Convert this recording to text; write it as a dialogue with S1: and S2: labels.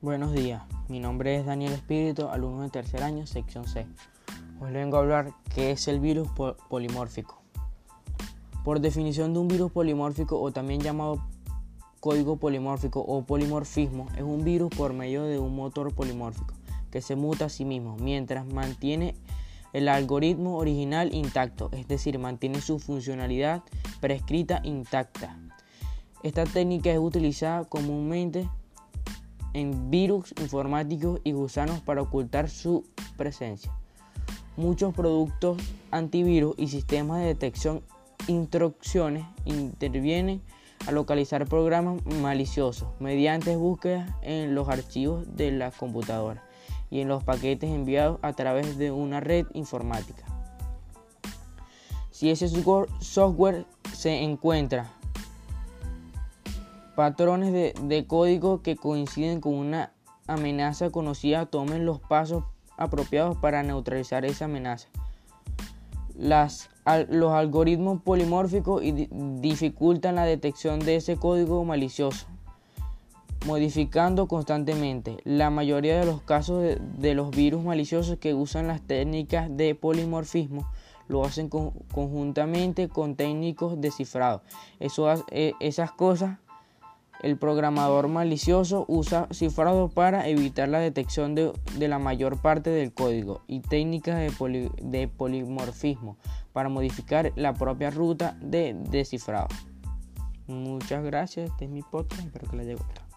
S1: Buenos días, mi nombre es Daniel Espíritu, alumno de tercer año, sección C. Hoy vengo a hablar qué es el virus polimórfico. Por definición de un virus polimórfico o también llamado código polimórfico o polimorfismo, es un virus por medio de un motor polimórfico que se muta a sí mismo mientras mantiene el algoritmo original intacto, es decir, mantiene su funcionalidad prescrita intacta. Esta técnica es utilizada comúnmente en virus informáticos y gusanos para ocultar su presencia. Muchos productos antivirus y sistemas de detección instrucciones intervienen a localizar programas maliciosos mediante búsquedas en los archivos de la computadora y en los paquetes enviados a través de una red informática. Si ese software se encuentra patrones de, código que coinciden con una amenaza conocida tomen los pasos apropiados para neutralizar esa amenaza. los algoritmos polimórficos dificultan la detección de ese código malicioso, modificando constantemente. La mayoría de los casos de, los virus maliciosos que usan las técnicas de polimorfismo lo hacen conjuntamente con técnicos de cifrado. E, esas cosas el programador malicioso usa cifrado para evitar la detección de, la mayor parte del código y técnicas de, polimorfismo para modificar la propia ruta de descifrado. Muchas gracias, este es mi podcast, espero que les haya gustado.